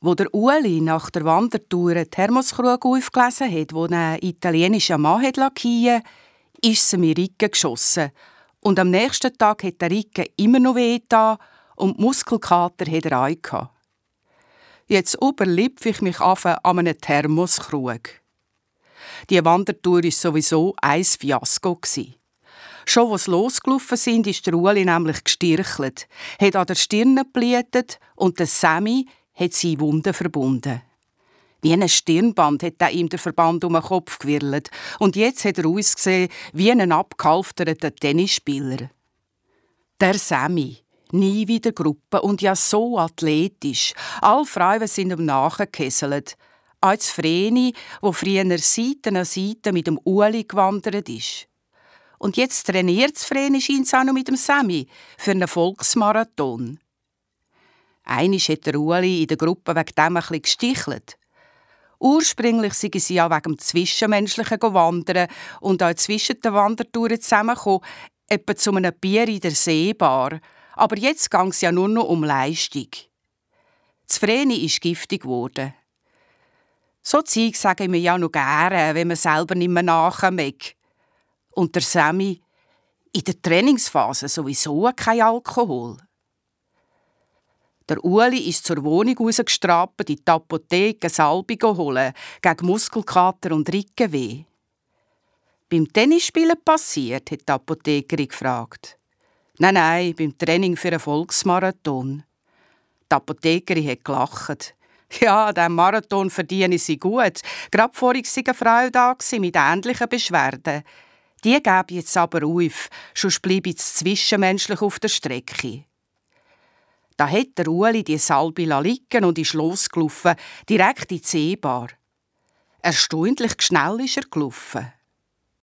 Wo der Ueli nach der Wandertour einen Thermoskrug aufgelesen hat, wo ein italienischer Mann hat lackieren, ist sie mir Rücken geschossen. Und am nächsten Tag hat der Rücken immer noch weh da und Muskelkater hat er auch Jetzt überlipf ich mich an einem Thermoskrug. Die Wandertour war sowieso ein Fiasko. Schon als losgelaufen sind, ist der Ueli nämlich gestirchelt, hat an der Stirn geblutet und der Sammy hat seine Wunden verbunden. Wie ein Stirnband hat er ihm der Verband um den Kopf gewirlt und jetzt hat er ausgesehen wie ein abgehalfterter Tennisspieler. Der Sammy, nie wieder Gruppe und ja so athletisch. Alle Frauen sind ihm nachgekesselt. Als Vreni, wo früher Seite an Seite mit dem Uli gewandert ist. Und jetzt trainiert das Vreni scheint auch noch mit dem Sammy für einen Volksmarathon. Einisch hat der Uli in der Gruppe wegen dem bisschen gestichelt. Ursprünglich sind sie ja wegen dem Zwischenmenschlichen wandern und auch zwischen den Wandertouren zusammengekommen, etwa zu einem Bier in der Seebar. Aber jetzt ging es ja nur noch um Leistung. Das Vreni ist giftig geworden. So Zeug sagen wir ja noch gerne, wenn man selber nicht mehr nachkommt. Und der Sammy, in der Trainingsphase sowieso kein Alkohol. Der Uli ist zur Wohnung rausgestrabt, in die Apotheke Salbe holen, gegen Muskelkater und Rickenweh. Beim Tennisspielen passiert, hat die Apothekerin gefragt. Nein, nein, beim Training für einen Volksmarathon. Die Apothekerin hat gelacht. Ja, diesen Marathon verdiene sie gut. Gerade vorhin war eine Frau da mit ähnlichen Beschwerden. Die gebe jetzt aber auf, sonst bleibe ich zwischenmenschlich auf der Strecke. Da hat der Ueli die Salbe liegen und ist losgelaufen, direkt in die Seebar. Erstaunlich schnell ist er gelaufen.